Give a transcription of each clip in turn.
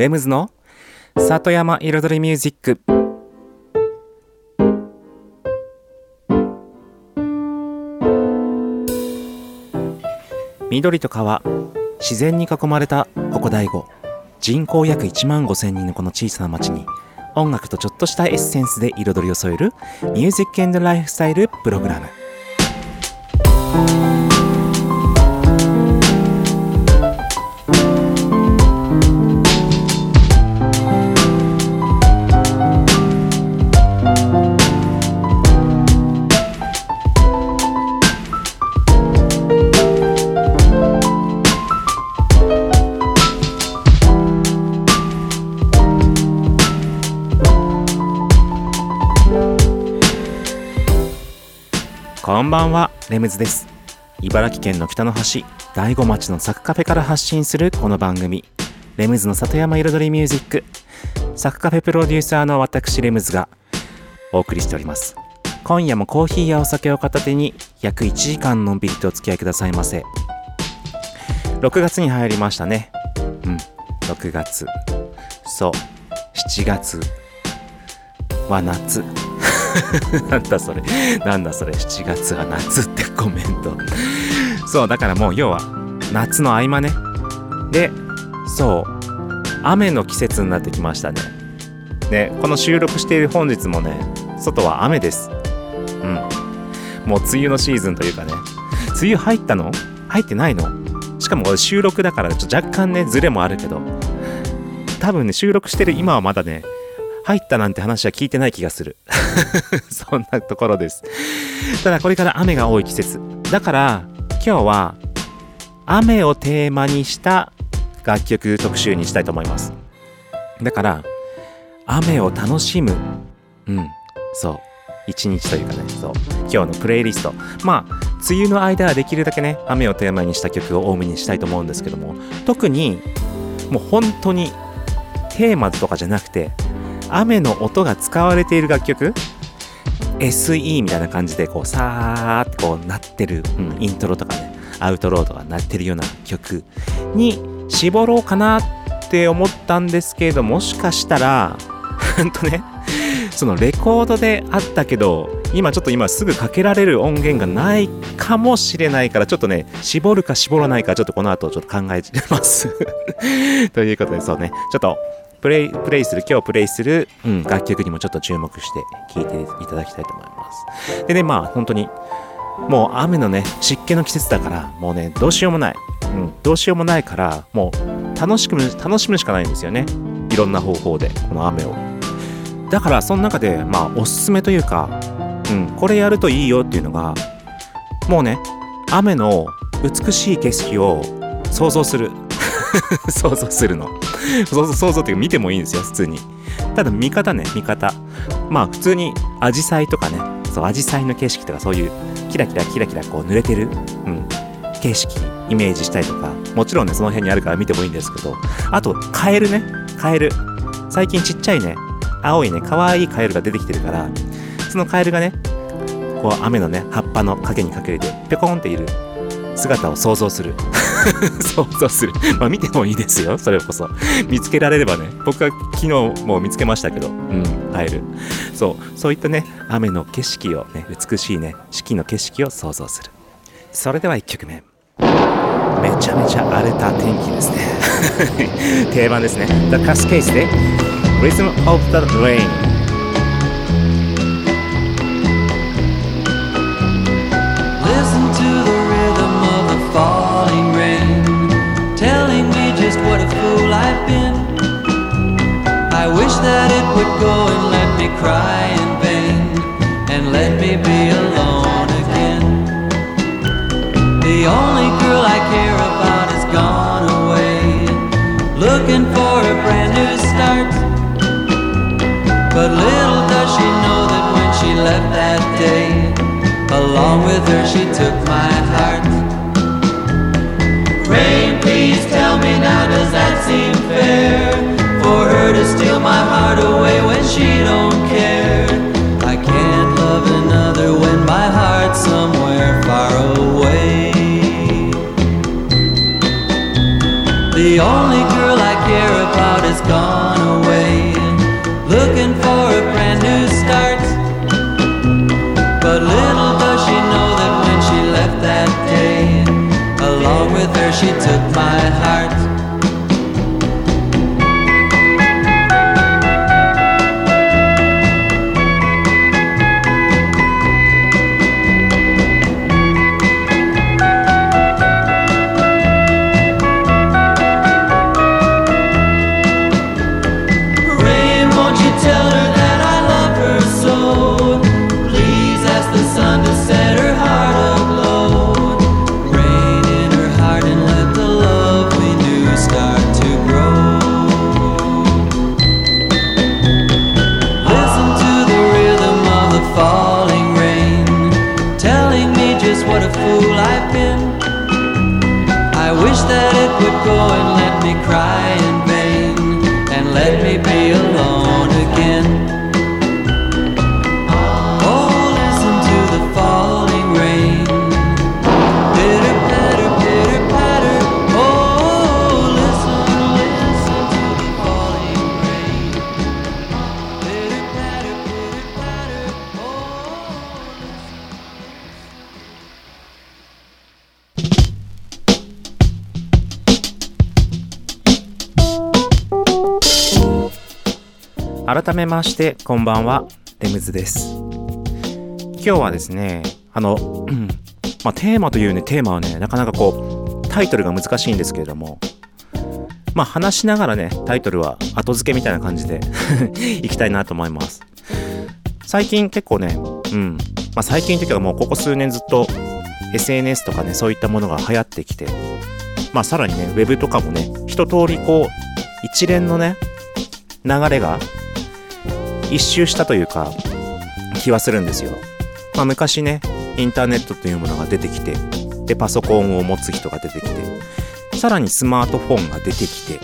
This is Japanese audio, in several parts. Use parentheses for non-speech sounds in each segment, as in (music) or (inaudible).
レムズの里山彩りミュージック。緑と川自然に囲まれたここ大悟人口約1万5千人のこの小さな町に音楽とちょっとしたエッセンスで彩りを添えるミュージックエンドライフスタイルプログラム。ムズです。茨城県の北の端大子町のサクカフェから発信するこの番組。レムズの里山彩りミュージック。サクカフェプロデューサーの私レムズがお送りしております。今夜もコーヒーやお酒を片手に約1時間のんびりとお付き合いくださいませ。6月に入りましたね。うん6月。そう7月は夏。(laughs) なんだそれ。なんだそれ。7月は夏ってコメント。そうだからもう要は夏の合間ね。でそう雨の季節になってきましたね。ねこの収録している本日もね外は雨です。うん。もう梅雨のシーズンというかね。梅雨入ったの？入ってないの？しかもこれ収録だからちょっと若干ねズレもあるけど。多分ね収録してる今はまだね入ったなんて話は聞いてない気がする。(laughs) そんなところです。ただこれから雨が多い季節。だから今日は雨をテーマにした楽曲特集にしたいと思います。だから雨を楽しむ。うん、そう。一日というかね、そう。今日のプレイリスト。まあ、梅雨の間はできるだけね、雨をテーマにした曲を多めにしたいと思うんですけども、特にもう本当にテーマとかじゃなくて、雨の音が使われている楽曲？SE みたいな感じでこうさーってこうなってる、うん、イントロとかねアウトローとかなってるような曲に絞ろうかなって思ったんですけれどもしかしたらほんとねそのレコードであったけど今ちょっと今すぐかけられる音源がないかもしれないからちょっとね絞るか絞らないかちょっとこの後ちょっと考えます。(laughs) ということでそうねちょっとプレイ、プレイする、今日プレイする、うん、楽曲にもちょっと注目して聴いていただきたいと思います。でね、まあ本当に、もう雨のね、湿気の季節だから、もうね、どうしようもない。うん、どうしようもないから、もう楽しく、楽しむしかないんですよね。いろんな方法で、この雨を。だから、その中で、まあ、おすすめというか、うん、これやるといいよっていうのが、もうね、雨の美しい景色を想像する。(laughs) 想像するの。想像、想像っていうか見てもいいんですよ、普通に。ただ見方ね、見方。まあ普通にアジサイとかね、そう、アジサイの景色とかそういうキラキラキラキラこう濡れてる、うん、景色イメージしたりとか、もちろんね、その辺にあるから見てもいいんですけど、あと、カエルね、カエル。最近ちっちゃいね、青いね、可愛いカエルが出てきてるから、そのカエルがね、こう雨のね、葉っぱの影に隠れて、ぴょこんっている姿を想像する。(laughs) 想像する。まあ見てもいいですよ。それこそ。見つけられればね。僕は昨日も見つけましたけど。うん、会える。そう。そういったね、雨の景色をね、美しいね、四季の景色を想像する。それでは1曲目。めちゃめちゃ荒れた天気ですね。(laughs) 定番ですね。The Cascades で Rhythm of the Rain。That it would go and let me cry in vain and let me be alone again. The only girl I care about has gone away, looking for a brand new start. But little does she know that when she left that day, along with her she took my heart. Rain, please tell me now, does that seem fair? For her to steal my heart away when she don't care. I can't love another when my heart's somewhere far away. The only girl I care about has gone away. Looking for a brand new start. But little does she know that when she left that day, along with her she took my heart. ましてこんばんはレムズです。今日はですねあの、(clears throat) まあ、テーマというねテーマはねなかなかこうタイトルが難しいんですけれどもまあ話しながらねタイトルは後付けみたいな感じで (laughs) いきたいなと思います。最近結構ねうんまあ最近というかもうここ数年ずっと SNS とかねそういったものが流行ってきてまあさらにねウェブとかもね一通りこう一連のね流れが一周したというか気はするんですよ。まあ、昔ねインターネットというものが出てきてでパソコンを持つ人が出てきてさらにスマートフォンが出てきて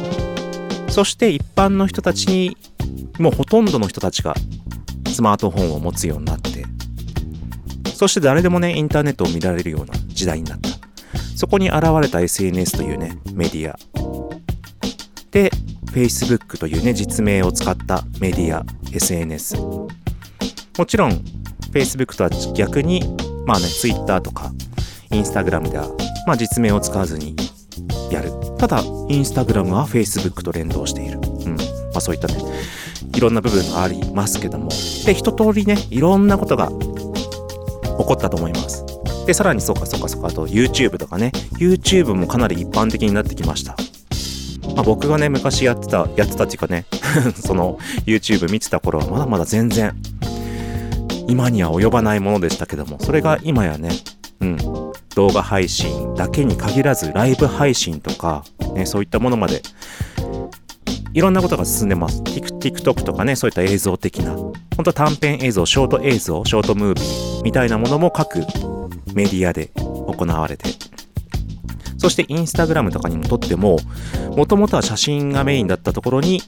そして一般の人たちにもうほとんどの人たちがスマートフォンを持つようになってそして誰でもねインターネットを見られるような時代になったそこに現れた SNS というねメディアで Facebook というね実名を使ったメディア SNS もちろん Facebook とは逆にまあね Twitter とか Instagram ではまあ実名を使わずにやる。ただ Instagram は Facebook と連動している。うん。まあそういったねいろんな部分がありますけども。で一通りねいろんなことが起こったと思います。でさらにそうかそうかそうかあと YouTube とかね。YouTube もかなり一般的になってきました。まあ、僕がね昔やってたやってたっていうかね (laughs) その YouTube 見てた頃はまだまだ全然今には及ばないものでしたけどもそれが今やねうん動画配信だけに限らずライブ配信とか、ね、そういったものまでいろんなことが進んでます。TikTok とかね、そういった映像的な、本当短編映像、ショート映像、ショートムービーみたいなものも各メディアで行われて、そしてインスタグラムとかにもとっても、もともとは写真がメインだったところに、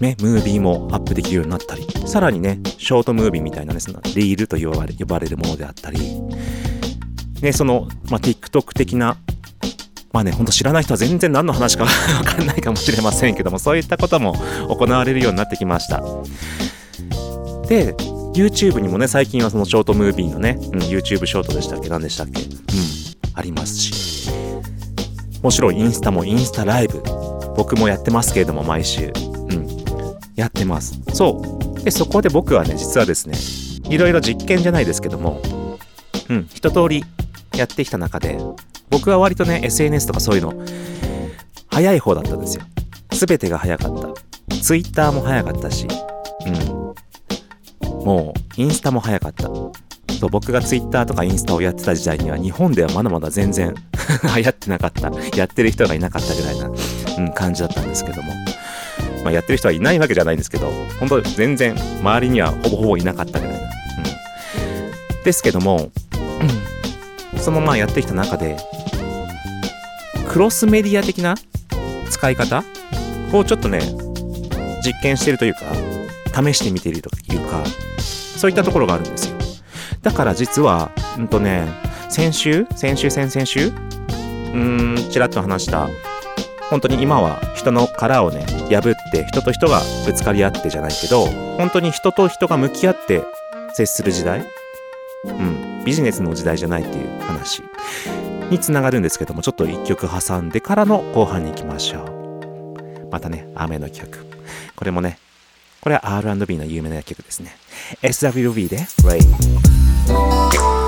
ね、ムービーもアップできるようになったり、さらにね、ショートムービーみたいなね、そのリールと呼ばれ呼ばれるものであったり、ね、その、まあ、TikTok 的な、まあね、ほんと知らない人は全然何の話か (laughs) わかんないかもしれませんけども、そういったことも行われるようになってきました。で、YouTube にもね、最近はそのショートムービーのね、うん、YouTube ショートでしたっけ？何でしたっけ？うん、ありますし。もちろんインスタもインスタライブ。僕もやってますけれども、毎週。うん。やってます。そう。で、そこで僕はね、実はですね、いろいろ実験じゃないですけども、うん、一通りやってきた中で、僕は割とね、SNS とかそういうの、早い方だったんですよ。すべてが早かった。Twitter も早かったし、うん。もう、インスタも早かった。そう僕が Twitter とかインスタをやってた時代には、日本ではまだまだ全然 (laughs) 流行ってなかった。やってる人がいなかったぐらいな、うん、感じだったんですけども。まあ、やってる人はいないわけじゃないんですけど、本当全然周りにはほぼほぼいなかったぐらいな。うん。ですけども、そのまあやってきた中で、クロスメディア的な使い方？をちょっとね、実験してるというか、試してみているというか、そういったところがあるんですよ。だから実は、うんとね、先週？先週先々週？うーん、ちらっと話した、本当に今は人の殻をね破って人と人がぶつかり合ってじゃないけど本当に人と人が向き合って接する時代？うんビジネスの時代じゃないっていう話。につながるんですけどもちょっと一曲挟んでからの後半に行きましょう。またね雨の曲これもねこれは R&B の有名な曲ですね。SWB で Rain Thank you.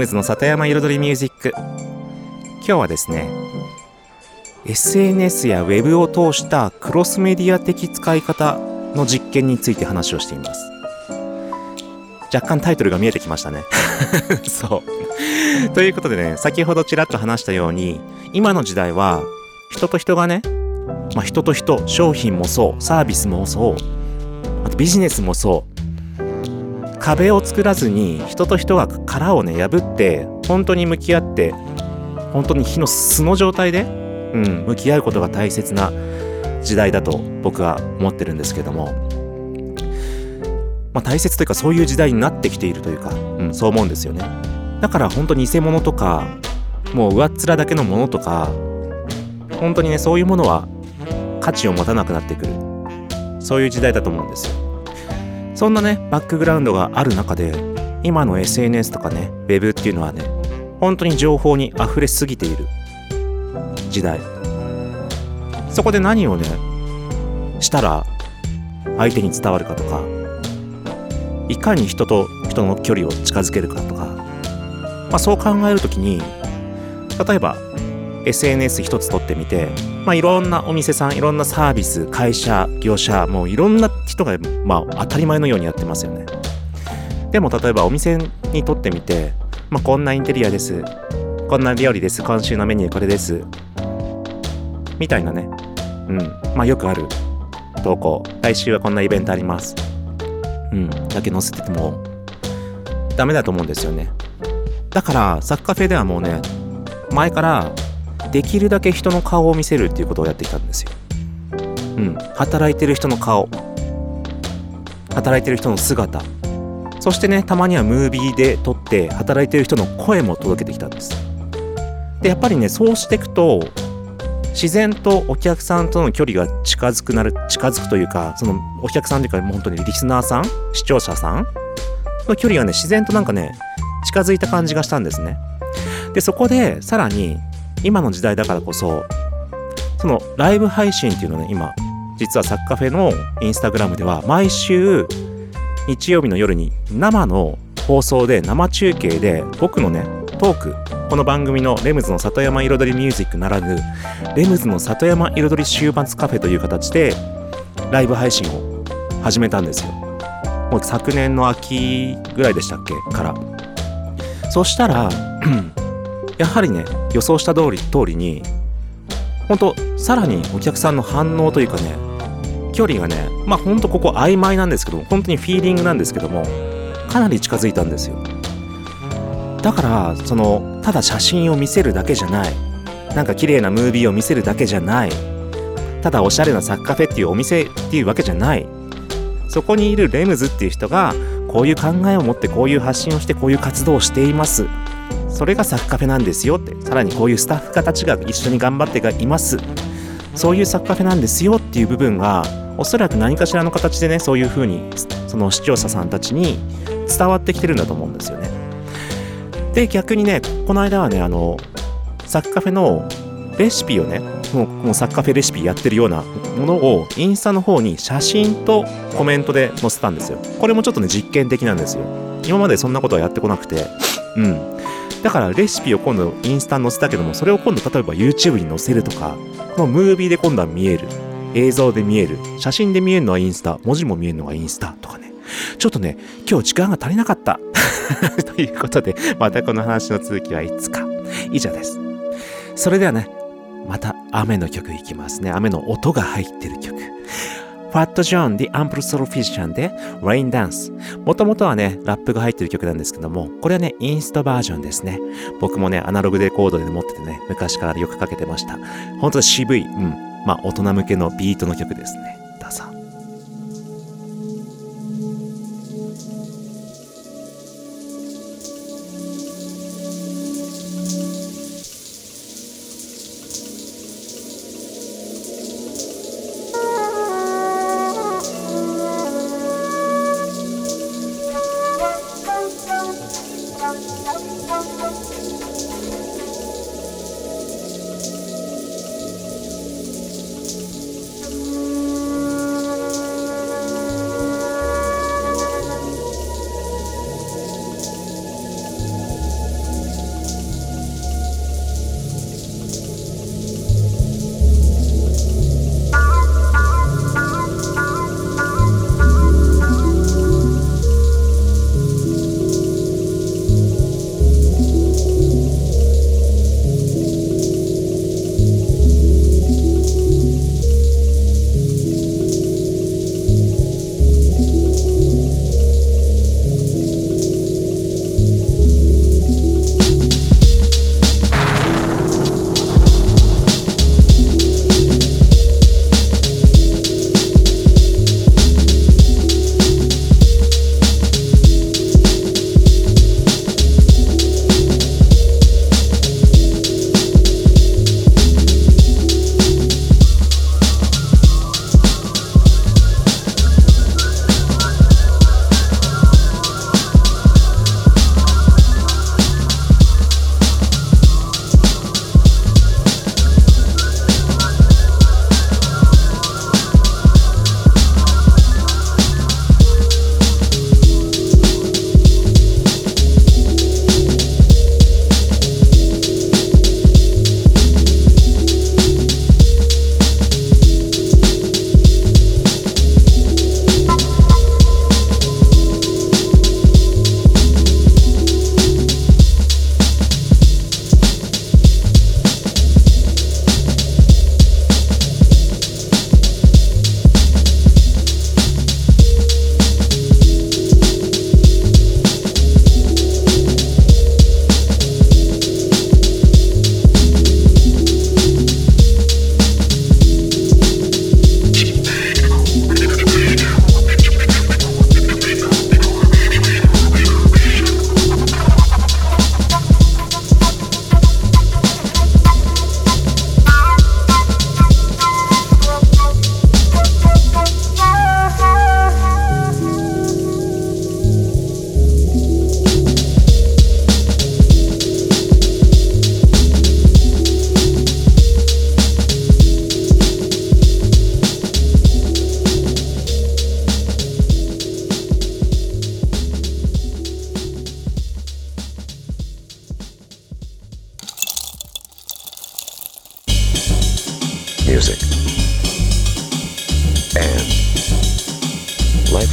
ムズの里山彩りミュージック。今日はですね SNS や Web を通したクロスメディア的使い方の実験について話をしています。若干タイトルが見えてきましたね。(laughs) そう。ということでね先ほどちらっと話したように今の時代は人と人がね、まあ、人と人商品もそうサービスもそうあとビジネスもそう壁を作らずに人と人が殻をね破って本当に向き合って本当に火の素の状態で、うん、向き合うことが大切な時代だと僕は思ってるんですけども、まあ、大切というかそういう時代になってきているというか、うん、そう思うんですよね。だから本当に偽物とかもう上っ面だけのものとか本当にねそういうものは価値を持たなくなってくる。そういう時代だと思うんですよ。そんなねバックグラウンドがある中で今の SNS とかね Web っていうのはね本当に情報に溢れすぎている時代。そこで何をねしたら相手に伝わるかとかいかに人と人の距離を近づけるかとか、まあ、そう考える時に例えば SNS 一つ取ってみて、まあ、いろんなお店さんいろんなサービス会社業者もういろんな人が、まあ、当たり前のようにやってますよね。でも例えばお店にとってみて、まあ、こんなインテリアです。こんな料理です。今週のメニューこれです。みたいなね。うん。まあよくある。投稿。来週はこんなイベントあります。うん。だけ載せててもダメだと思うんですよね。だからサッカーフェではもうね前からできるだけ人の顔を見せるっていうことをやってきたんですよ。うん、働いてる人の顔。働いてる人の姿。そしてねたまにはムービーで撮って働いてる人の声も届けてきたんです。でやっぱりねそうしていくと自然とお客さんとの距離が近づくなる近づくというかそのお客さんというかもう本当にリスナーさん視聴者さんの距離がね自然となんかね近づいた感じがしたんですね。でそこでさらに今の時代だからこそそのライブ配信っていうのね今実はサッカフェのインスタグラムでは毎週日曜日の夜に生の放送で生中継で僕のねトークこの番組のレムズの里山彩りミュージックならぬレムズの里山彩り週末カフェという形でライブ配信を始めたんですよ。もう昨年の秋ぐらいでしたっけ？から。そしたらやはりね予想した通り通りに本当さらにお客さんの反応というかね距離がねまあほんとここ曖昧なんですけど本当にフィーリングなんですけどもかなり近づいたんですよ。だからそのただ写真を見せるだけじゃない。なんか綺麗なムービーを見せるだけじゃない。ただおしゃれなサッカフェっていうお店っていうわけじゃない。そこにいるレムズっていう人がこういう考えを持ってこういう発信をしてこういう活動をしています。それがサッカフェなんですよって。さらにこういうスタッフ方たちが一緒に頑張ってがいます。そういうサッカフェなんですよっていう部分がおそらく何かしらの形でねそういう風にその視聴者さんたちに伝わってきてるんだと思うんですよね。で逆にねこの間はねあのサッカフェのレシピをねもうもうサッカフェレシピやってるようなものをインスタの方に写真とコメントで載せたんですよ。これもちょっとね実験的なんですよ。今までそんなことはやってこなくて。うん。だからレシピを今度インスタに載せたけどもそれを今度例えば YouTube に載せるとかこのムービーで今度は見える映像で見える写真で見えるのはインスタ文字も見えるのがインスタとかね。ちょっとね今日時間が足りなかった。(laughs) ということでまたこの話の続きはいつか。以上です。それではねまた雨の曲いきますね。雨の音が入ってる曲。ファット・ジョン・ディ・アンプル・ソロフィジシャンでレイン・ダンス。もともとはね、ラップが入ってる曲なんですけども、これはね、インストバージョンですね。僕もね、アナログレコードで持っててね、昔からよくかけてました。本当に渋い、うん、まあ大人向けのビートの曲ですね。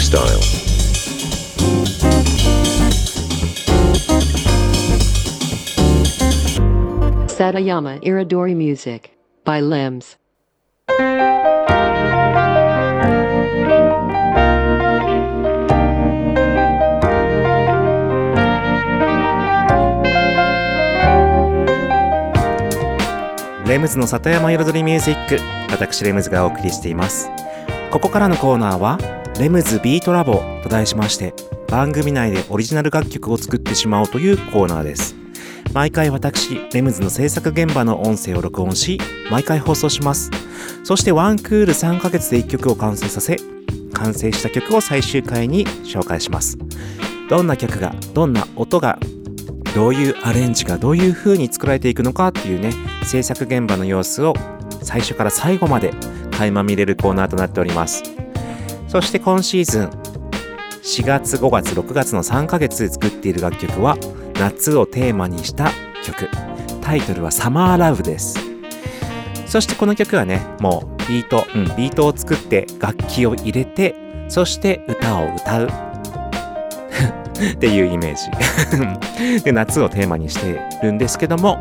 Lifestyle. Satayama Iridori Music by Limbs. レムズの里山彩りミュージック私レムズがお送りしていますここからのコーナーはレムズビートラボと題しまして番組内でオリジナル楽曲を作ってしまおうというコーナーです。毎回私レムズの制作現場の音声を録音し毎回放送します。そしてワンクール3ヶ月で1曲を完成させ完成した曲を最終回に紹介します。どんな曲がどんな音がどういうアレンジがどういう風に作られていくのかっていうね制作現場の様子を最初から最後まで垣間見れるコーナーとなっております。そして今シーズン4月5月6月の3ヶ月作っている楽曲は夏をテーマにした曲。タイトルはサマーラブです。そしてこの曲はねもうビート、うん、ビートを作って楽器を入れてそして歌を歌う。っていうイメージ。(laughs) で夏をテーマにしてるんですけども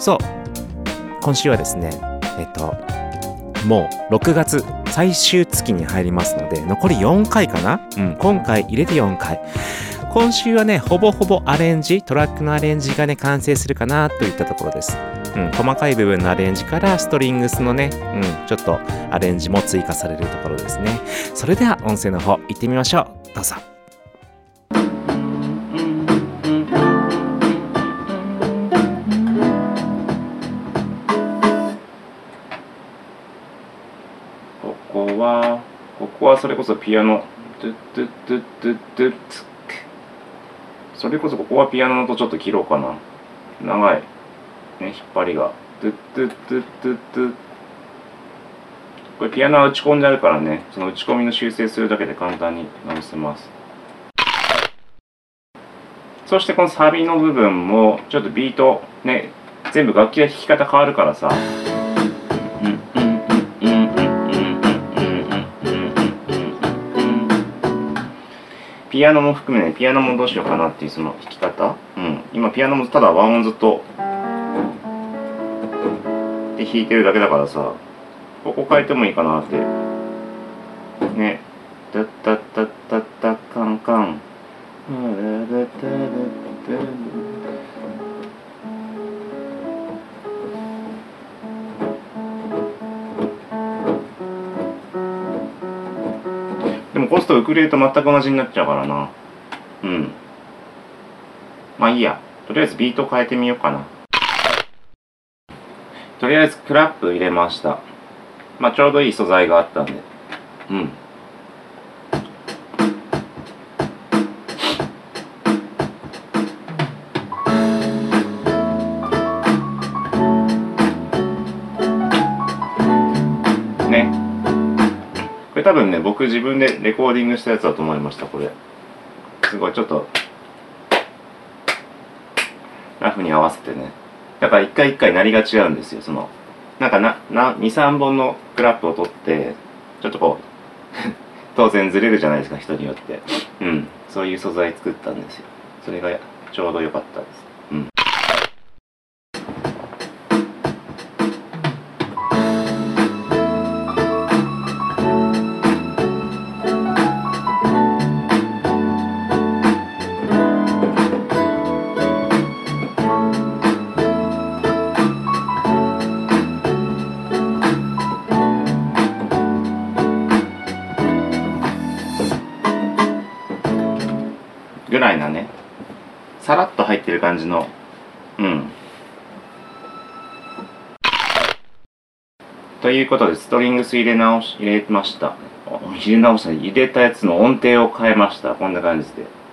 そう。今週はですねえっともう6月最終月に入りますので残り4回かな？うん今回入れて4回今週はねほぼほぼアレンジトラックのアレンジがね完成するかなといったところですうん、細かい部分のアレンジからストリングスのね、うん、ちょっとアレンジも追加されるところですね。それでは音声の方行ってみましょう。どうぞ。ここはそれこそピアノ。それこそここはピアノの音ちょっと切ろうかな。長い。ね、引っ張りが。これピアノは打ち込んであるからね、その打ち込みの修正するだけで簡単に直せます。そしてこのサビの部分もちょっとビートね、全部楽器の弾き方変わるからさ。ピアノも含めね、ピアノもどうしようかなっていうその弾き方？うん。今ピアノもただ和音ずっとで弾いてるだけだからさここ変えてもいいかなってねタッタッタッタッタカンカンもコストウクレレと全く同じになっちゃうからなうんまあいいやとりあえずビート変えてみようかなとりあえずクラップ入れました。まあちょうどいい素材があったんで。うん。多分ね、僕自分でレコーディングしたやつだと思いました、これ。すごい、ちょっと、ラフに合わせてね。だから一回一回鳴りが違うんですよ。その、なんかな、2、3本のクラップを取って、ちょっとこう、(laughs) 当然ずれるじゃないですか、人によって。うん。そういう素材作ったんですよ。それがちょうど良かったです。いうことで、ストリングス入れ直し、入れました。入れ直した、入れたやつの音程を変えました。こんな感じで。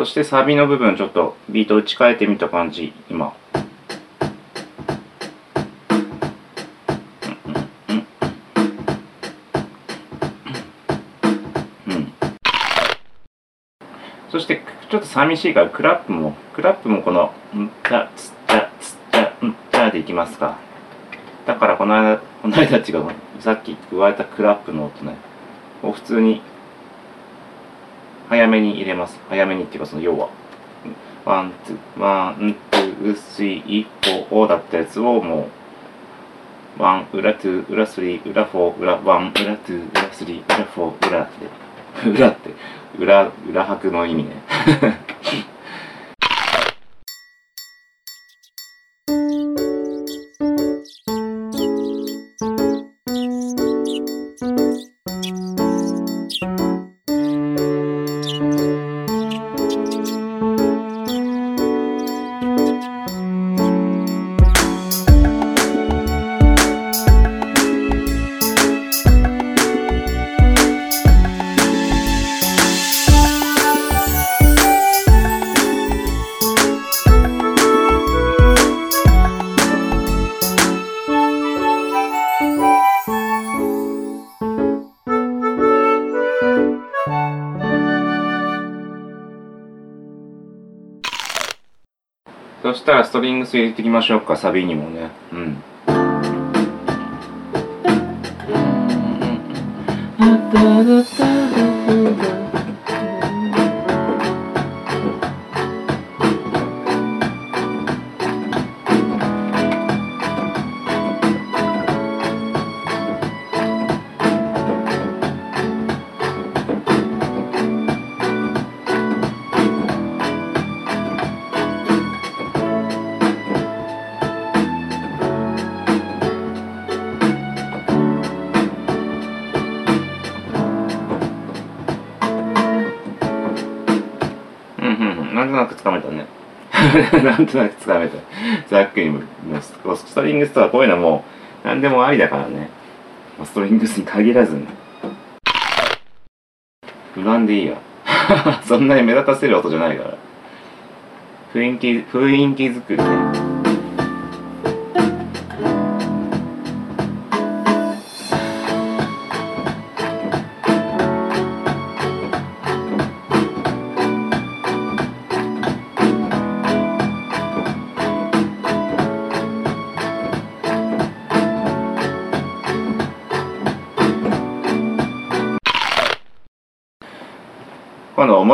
そしてサビの部分ちょっとビート打ち替えてみた感じ今。そしてちょっと寂しいからクラップもクラップもこの「んちゃつっちゃつっちゃんちゃ」でいきますか。だからこの間この間違うさっき言われたクラップの音ねを普通に早めに入れます。早めにっていうかその要は。 one two one two three four だったやつをもう。 one 裏 two 裏 three 裏 four 裏 one 裏 two 裏 three 裏 four 裏って。裏って。裏裏拍の意味ね。ストリングス入れていきましょうかサビにもね。うん。うん。なんとなくつかめたざっくりストリングスとはこういうのもう何でもありだからね。ストリングスに限らずね不安でいいよ。(laughs) そんなに目立たせる音じゃないから。雰囲気雰囲気作りね。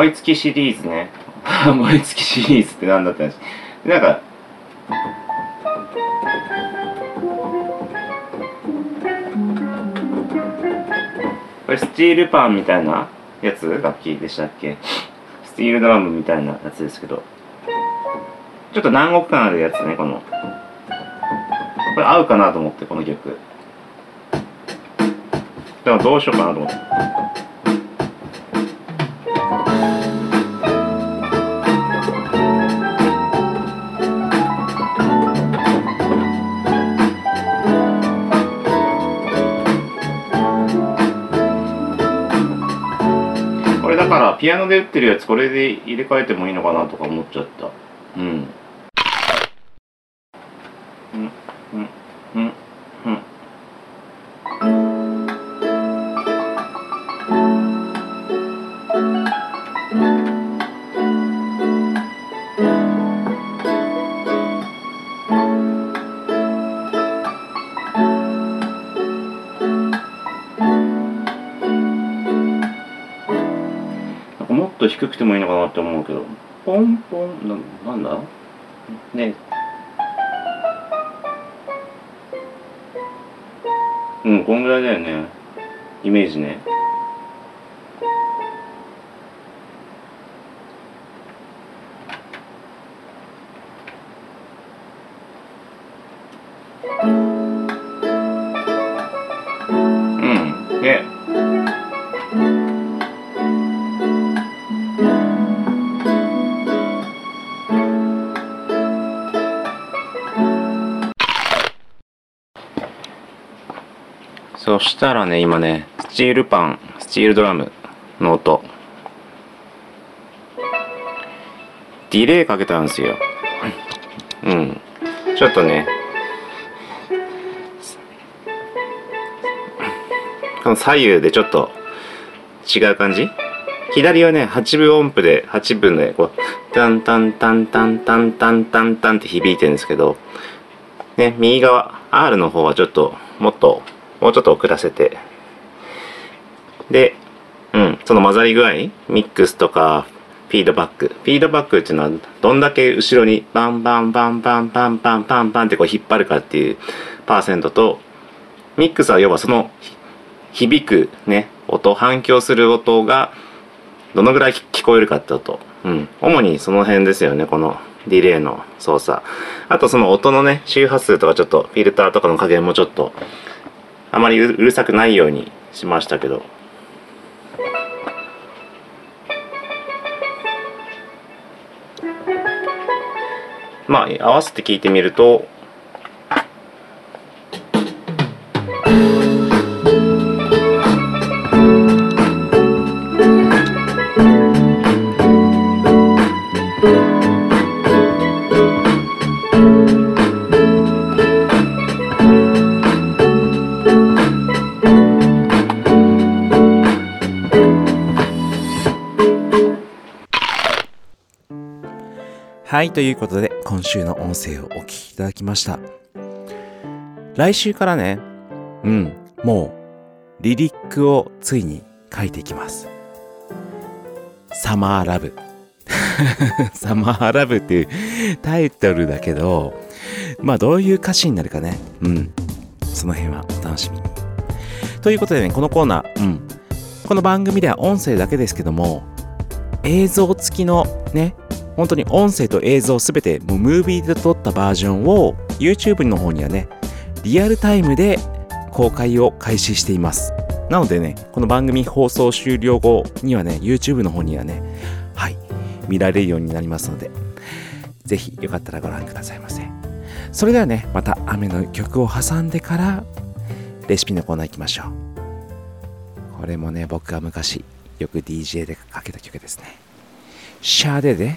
今度思いつきシリーズね。(laughs) 思いつきシリーズってなんだって話なんかこれスチールパンみたいなやつ？楽器でしたっけ？スティールドラムみたいなやつですけど。ちょっと南国感あるやつねこの。これ合うかなと思ってこの曲。でもどうしようかなと思って。だからピアノで打ってるやつこれで入れ替えてもいいのかなとか思っちゃった。うん。って思うけどポンポンななんだ？ね。うんこんぐらいだよね。イメージねしたらね、今ね、スチールパン、スチールドラムの音。ディレイかけたんですよ。うん。ちょっとね。この左右でちょっと違う感じ？左はね8分音符で8分でこうタンタンタンタンタンタンタンタンって響いてるんですけどね右側 R の方はちょっともっともうちょっと遅らせてでうんその混ざり具合ミックスとかフィードバック。フィードバックっていうのは、どんだけ後ろにバンバンバンバンバンバンバンバンってこう引っ張るかっていうパーセントと、ミックスは要はその響くね、音、反響する音がどのぐらい聞こえるかって音。うん。主にその辺ですよね、このディレイの操作。あとその音のね、周波数とかちょっとフィルターとかの加減もちょっと、あまりうるさくないようにしましたけど。まあ、合わせて聞いてみると、はい、ということで、今週の音声をお聞きいただきました。来週からね、うん、もう、リリックをついに書いていきます。サマーラブ。(laughs) サマーラブっていうタイトルだけど、まあどういう歌詞になるかね。うん。その辺はお楽しみに。ということでね、このコーナー、うん。この番組では音声だけですけども、映像付きのね、本当に音声と映像すべてもうムービーで撮ったバージョンを YouTube の方にはね、リアルタイムで公開を開始しています。なのでね、この番組放送終了後にはね、YouTube の方にはね、はい、見られるようになりますので、ぜひよかったらご覧くださいませ。それではね、また雨の曲を挟んでから、レシピのコーナー行きましょう。これもね、僕が昔、よく DJ でかけた曲ですね。シャーデで、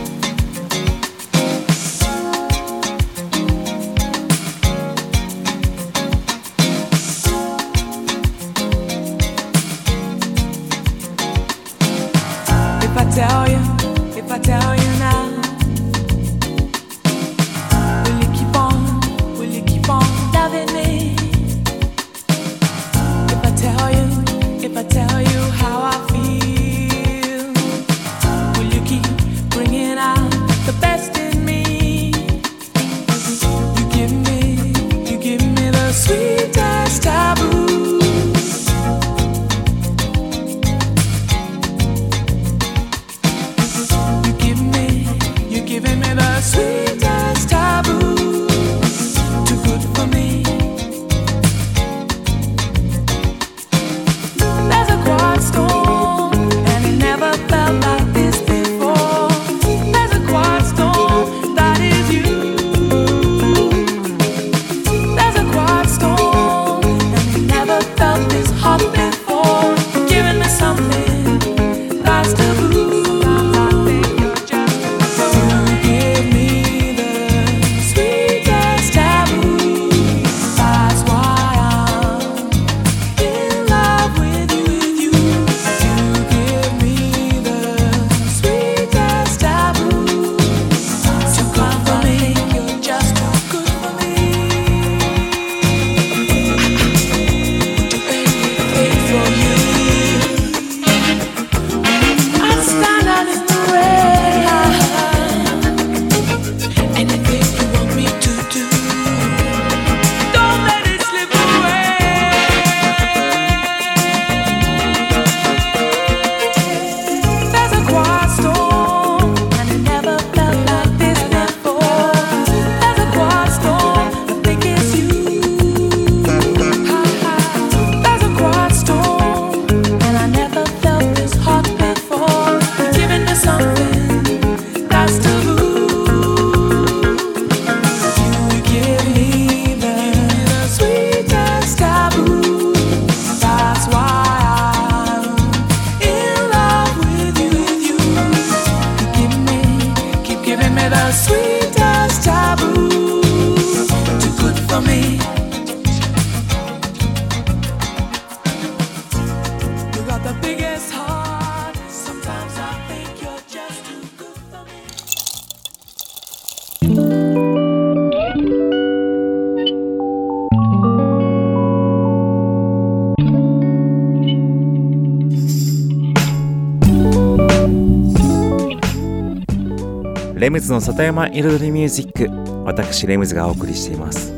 レムズの里山彩りミュージック。私レムズがお送りしています。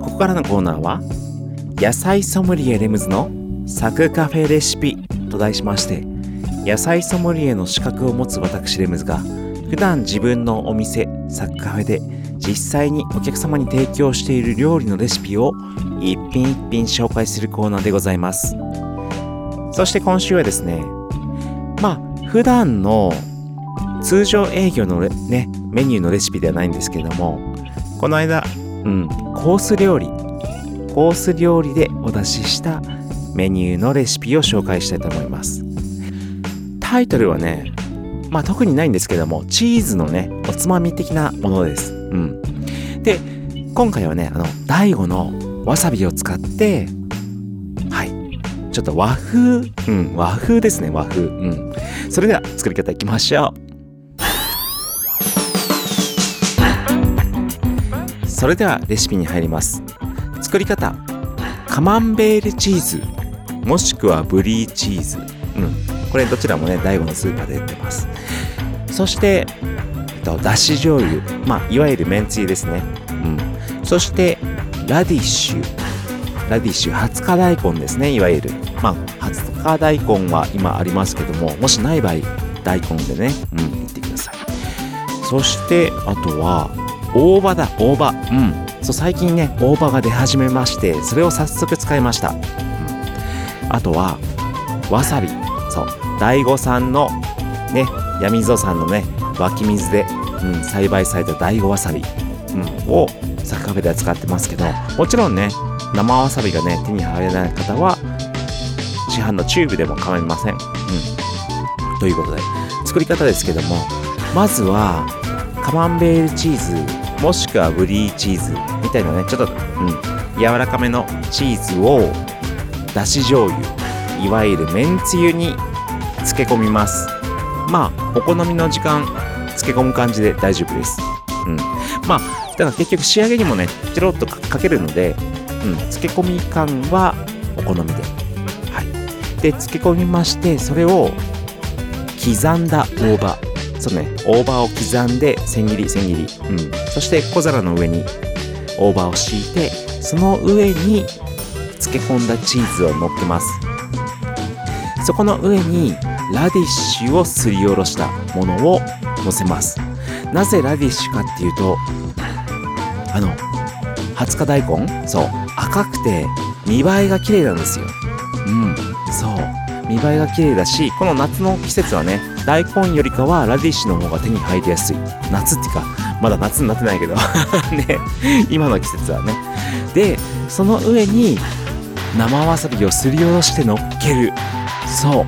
ここからのコーナーは野菜ソムリエレムズのサクカフェレシピと題しまして野菜ソムリエの資格を持つ私レムズが普段自分のお店サクカフェで実際にお客様に提供している料理のレシピを一品一品紹介するコーナーでございます。そして今週はですねまあ普段の通常営業のね、メニューのレシピではないんですけども、この間、うん、コース料理、コース料理でお出ししたメニューのレシピを紹介したいと思います。タイトルはね、まあ特にないんですけども、チーズのね、おつまみ的なものです。うん。で、今回はね、あの、大悟のわさびを使って、はい。ちょっと和風、うん、和風ですね、和風。うん。それでは作り方いきましょう。それではレシピに入ります。作り方。カマンベールチーズ。もしくはブリーチーズ。うん。これどちらもね DAIGO のスーパーで売ってます。そしてとだし醤油。まあいわゆるめんつゆですね。うん。そしてラディッシュ。ラディッシュ20日大根ですね。いわゆる。まあ20日大根は今ありますけどももしない場合大根でね。うん。言ってください。そしてあとは大葉だ大葉。うん。そう最近ね大葉が出始めましてそれを早速使いました、うん、あとはわさび。そう。大悟さんのね闇溝さんのね湧き水で、うん、栽培された大悟わさび、うん、をサクカフェでは使ってますけどもちろんね生わさびがね手に入らない方は市販のチューブでも構いません、うん、ということで作り方ですけどもまずはカマンベールチーズもしくはブリーチーズみたいなねちょっと、うん、柔らかめのチーズをだし醤油いわゆるめんつゆに漬け込みます。まあお好みの時間漬け込む感じで大丈夫です。うん。まあだから結局仕上げにもねちょろっとかかけるので、うん、漬け込み感はお好みで。はい。で漬け込みましてそれを刻んだ大葉。そうね、大葉を刻んで千切り千切り、うん、そして小皿の上に大葉を敷いてその上に漬け込んだチーズを乗っけます。そこの上にラディッシュをすりおろしたものを乗せます。なぜラディッシュかっていうとあの20日大根？そう。赤くて見栄えが綺麗なんですよ。うん。そう。見栄えが綺麗だしこの夏の季節はね大根よりかはラディッシュの方が手に入りやすい。夏っていうかまだ夏になってないけど。(laughs) ね。今の季節はね。でその上に生わさびをすりおろして乗っける。そう。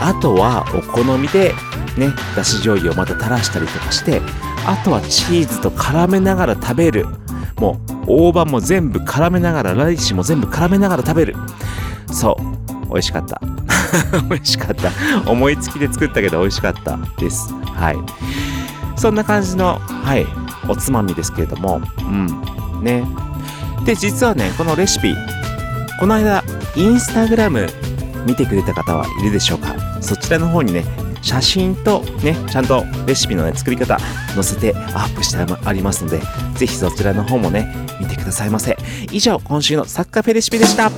あとはお好みでねだし醤油をまた垂らしたりとかしてあとはチーズと絡めながら食べる。もう大葉も全部絡めながらラディッシュも全部絡めながら食べる。そう。美味しかった。(laughs) 美味しかった。思いつきで作ったけど美味しかったです。はい。そんな感じのはいおつまみですけれども。うん。ね。で実はねこのレシピこの間インスタグラム見てくれた方はいるでしょうか？そちらの方にね写真とねちゃんとレシピの、ね、作り方載せてアップしてありますのでぜひそちらの方もね見てくださいませ。以上今週のサッカーフェレシピでした。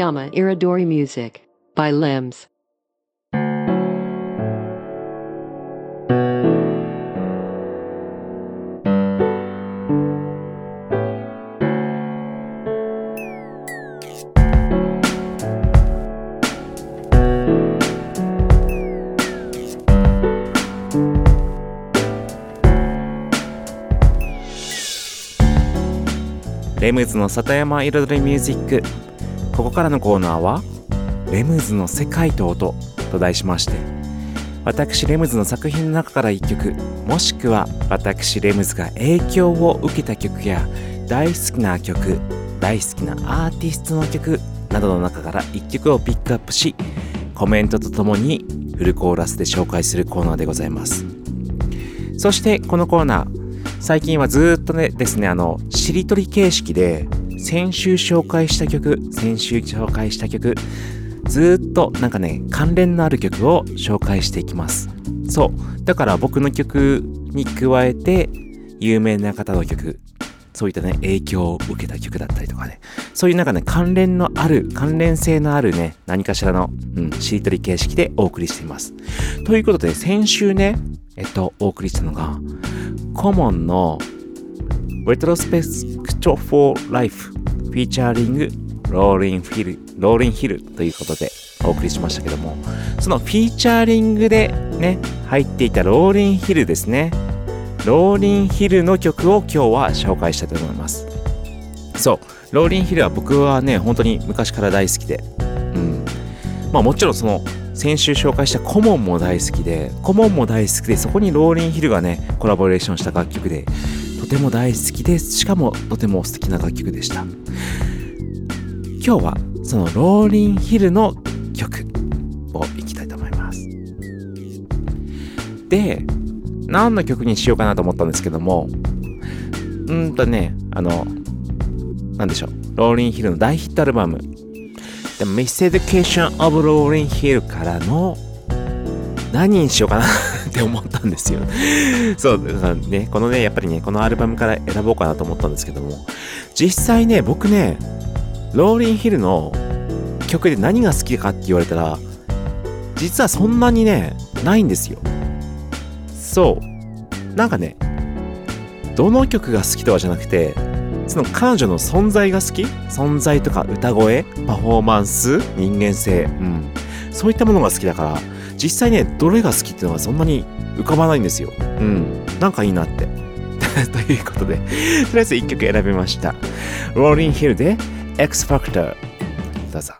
Satayama Iridori Music by Limbs.レムズの里山彩りミュージック ここからのコーナーは「レムズの世界と音」と題しまして私レムズの作品の中から1曲もしくは私レムズが影響を受けた曲や大好きな曲大好きなアーティストの曲などの中から1曲をピックアップしコメントとともにフルコーラスで紹介するコーナーでございます。そしてこのコーナー最近はずっとねですねあのしりとり形式で先週紹介した曲先週紹介した曲ずっとなんかね関連のある曲を紹介していきます。そう。だから僕の曲に加えて有名な方の曲そういったね影響を受けた曲だったりとかね。そういうなんかね関連のある関連性のあるね何かしらの、うん、しりとり形式でお送りしています。ということで先週ねえっとお送りしたのがコモンのレトロスペース Retrospect for Life フィーチャーリングローリンフィルローリンヒルということでお送りしましたけどもその featuring でね入っていた Lauryn Hill ですね。 Lauryn Hill の曲を今日は紹介したいと思います。そう Lauryn Hill は僕はね本当に昔から大好きで。うん。まあもちろんその先週紹介したコモンも大好きでコモンも大好きでそこにローリンヒルがねコラボレーションした楽曲でても大好きでしかもとても素敵な楽曲でした。今日はそのローリンヒルの曲をいきたいと思います。で何の曲にしようかなと思ったんですけども。うんとねあのなんでしょう。ローリンヒルの大ヒットアルバム。The Miseducation of Rolling Hill からの何にしようかな。って思ったんですよ。そう、だからね、このね、やっぱりね、このアルバムから選ぼうかなと思ったんですけども、実際ね、僕ね、ローリンヒルの曲で何が好きかって言われたら、実はそんなにね、ないんですよ。そう。なんかね、どの曲が好きとかじゃなくて、その彼女の存在が好き？存在とか歌声？パフォーマンス？人間性？うんそういったものが好きだから実際ねどれが好きっていうのがそんなに浮かばないんですよ。うん。なんかいいなって。(laughs) ということでとりあえず1曲選びました。ローリンヒルで X Factor どうぞ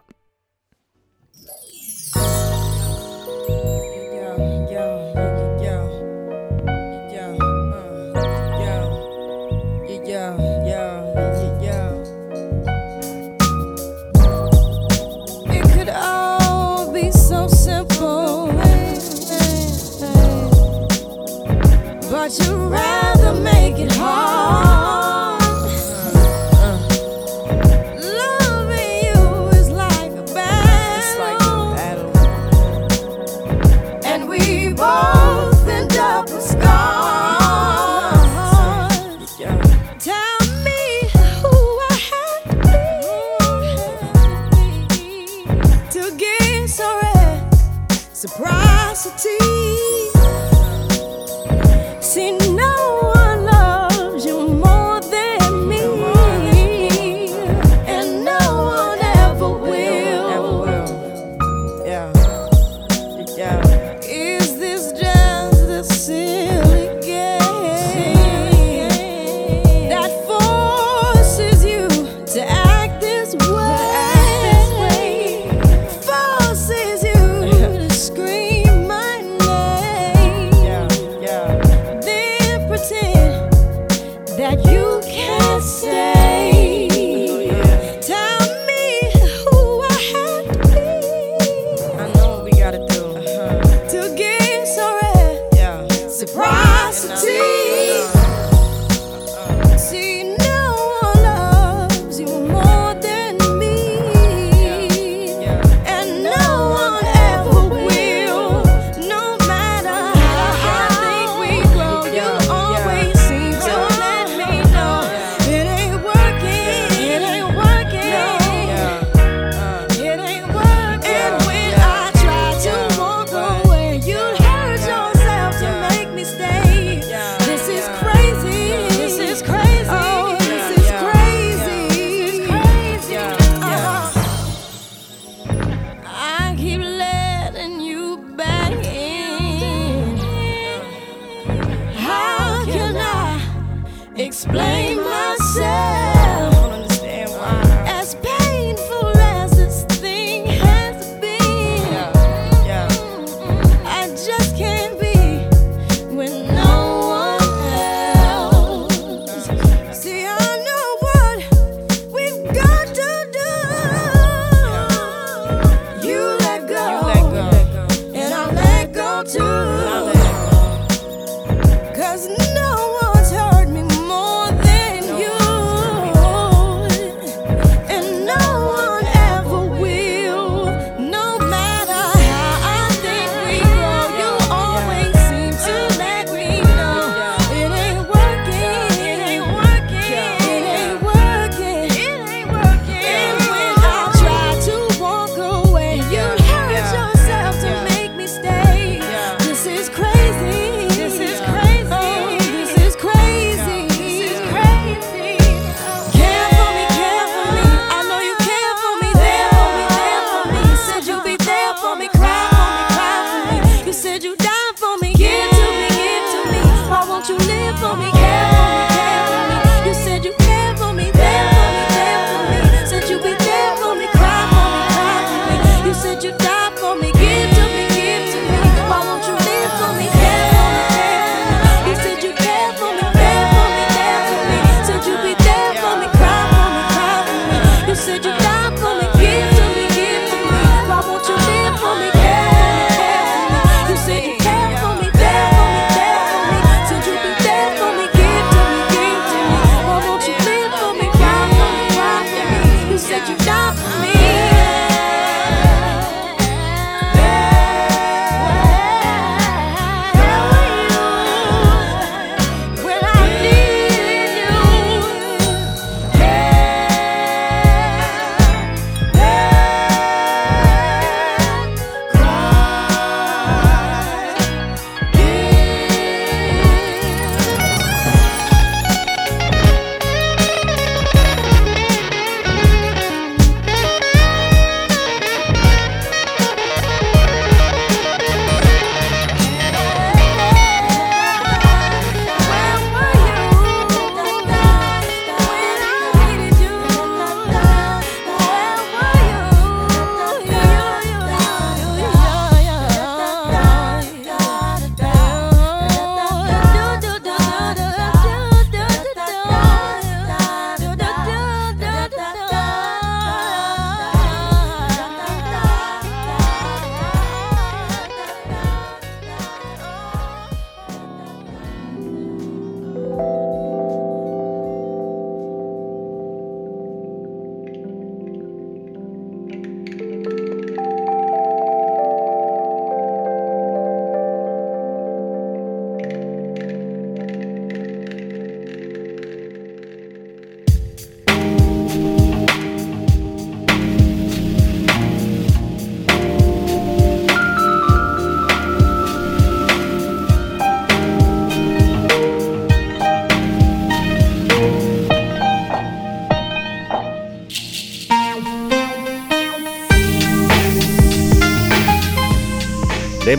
explain.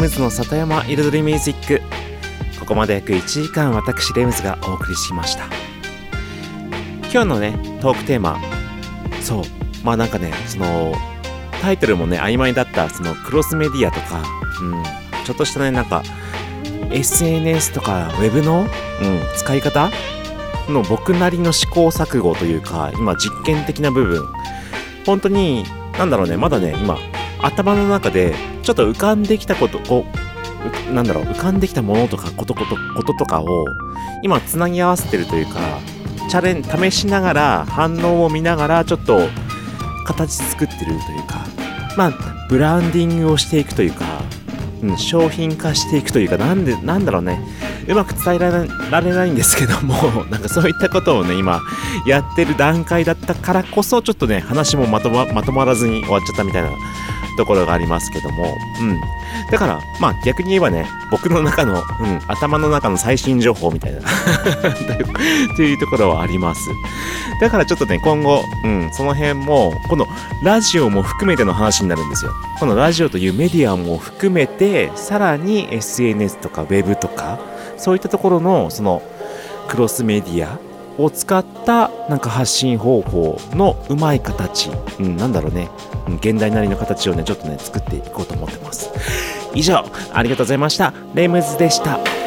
ムズの里山彩りミュージック。ここまで約1時間私レムズがお送りしました。今日のねトークテーマ。そう。まあなんかねそのタイトルもね曖昧だったそのクロスメディアとか、うん、ちょっとしたねなんか SNS とか Web の、うん、使い方？の僕なりの試行錯誤というか今実験的な部分。本当に何だろうねまだね今頭の中でちょっと浮かんできたことをなんだろう浮かんできたものとかことことこととかを今つなぎ合わせてるというかチャレン試しながら反応を見ながらちょっと形作ってるというかまあブランディングをしていくというか、うん、商品化していくというかなんでなんだろうね。うまく伝えられないんですけども (laughs) なんかそういったことをね今やってる段階だったからこそちょっとね話もまとままとまらずに終わっちゃったみたいなところがありますけども、うん。だから、まあ逆に言えばね、僕の中の、うん、頭の中の最新情報みたいな (laughs) というところはあります。だからちょっとね、今後、うん、その辺も、このラジオも含めての話になるんですよ。このラジオというメディアも含めて、さらに SNS とか Web とか、そういったところの、その、クロスメディアを使ったなんか発信方法のうまい形、うん、なんだろうね、現代なりの形をね、ちょっとね、作っていこうと思ってます。以上、ありがとうございました。レムズでした。